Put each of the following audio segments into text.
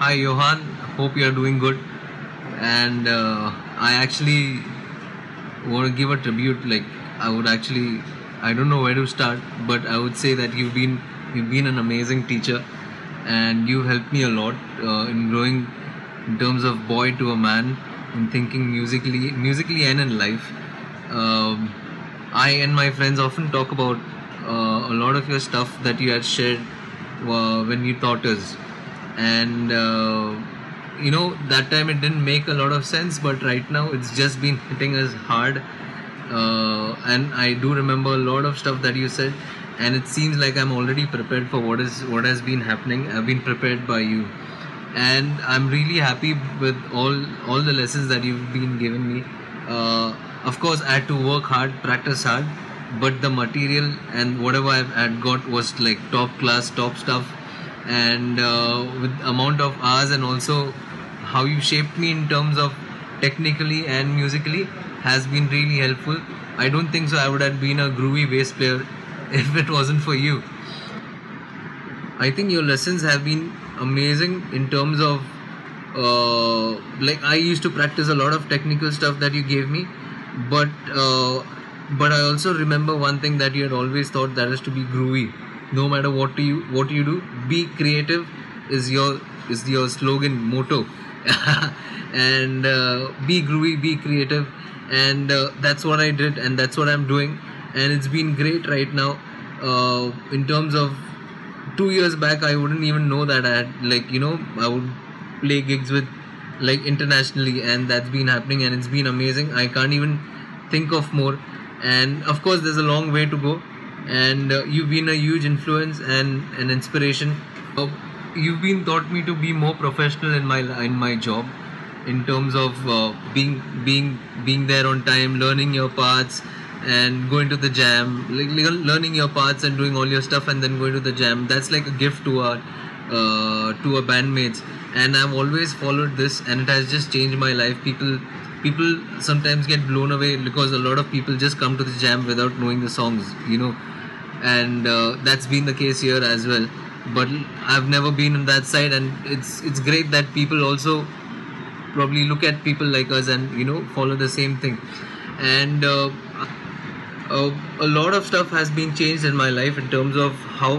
Hi, Johan. Hope you are doing good. And uh, I actually want to give a tribute. Like I would actually, I don't know where to start, but I would say that you've been you've been an amazing teacher, and you helped me a lot uh, in growing in terms of boy to a man, in thinking musically, musically and in life. Um, I and my friends often talk about uh, a lot of your stuff that you had shared uh, when you taught us and uh, you know that time it didn't make a lot of sense but right now it's just been hitting us hard. Uh, and i do remember a lot of stuff that you said and it seems like i'm already prepared for what is what has been happening i've been prepared by you. And i'm really happy with all all the lessons that you've been giving me. Uh, of course i had to work hard practice hard but the material and whatever i had got was like top class top stuff and uh, with amount of hours and also how you shaped me in terms of technically and musically has been really helpful. I don't think so i would have been a groovy bass player if it wasn't for you. I think your lessons have been amazing in terms of uh, like i used to practice a lot of technical stuff that you gave me but uh, but i also remember one thing that you had always thought that is to be groovy no matter what you what you do be creative is your is your slogan motto. And uh, be groovy be creative. And uh, that's what i did and that's what i'm doing. And it's been great right now. Uh, in terms of two years back i wouldn't even know that i had like you know i would play gigs with like internationally and that's been happening and it's been amazing. I can't even think of more. And of course there's a long way to go and uh, you've been a huge influence and an inspiration. Uh, you've been taught me to be more professional in my in my job, in terms of uh, being being being there on time, learning your parts, and going to the jam, like, learning your parts and doing all your stuff, and then going to the jam. That's like a gift to our uh, to our bandmates, and I've always followed this, and it has just changed my life. People people sometimes get blown away because a lot of people just come to the jam without knowing the songs you know and uh, that's been the case here as well but i've never been on that side and it's it's great that people also probably look at people like us and you know follow the same thing and uh, uh, a lot of stuff has been changed in my life in terms of how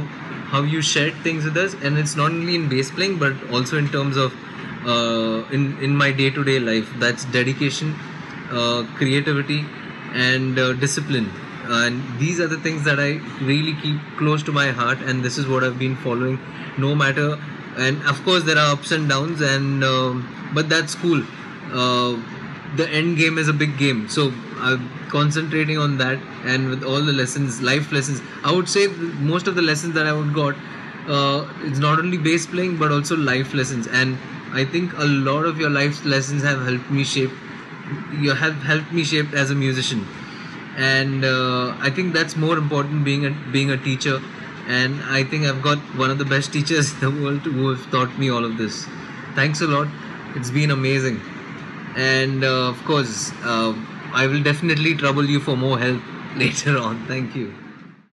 how you shared things with us and it's not only in bass playing but also in terms of uh, in in my day to day life. That's dedication, uh, creativity, and uh, discipline. And these are the things that I really keep close to my heart, and this is what I've been following, no matter. And of course, there are ups and downs, and um, but that's cool. Uh, the end game is a big game, so I'm concentrating on that, and with all the lessons, life lessons. I would say most of the lessons that I would got uh, it's not only bass playing but also life lessons and I think a lot of your life lessons have helped me shape. You have helped me shape as a musician, and uh, I think that's more important being a being a teacher. And I think I've got one of the best teachers in the world who have taught me all of this. Thanks a lot. It's been amazing, and uh, of course, uh, I will definitely trouble you for more help later on. Thank you.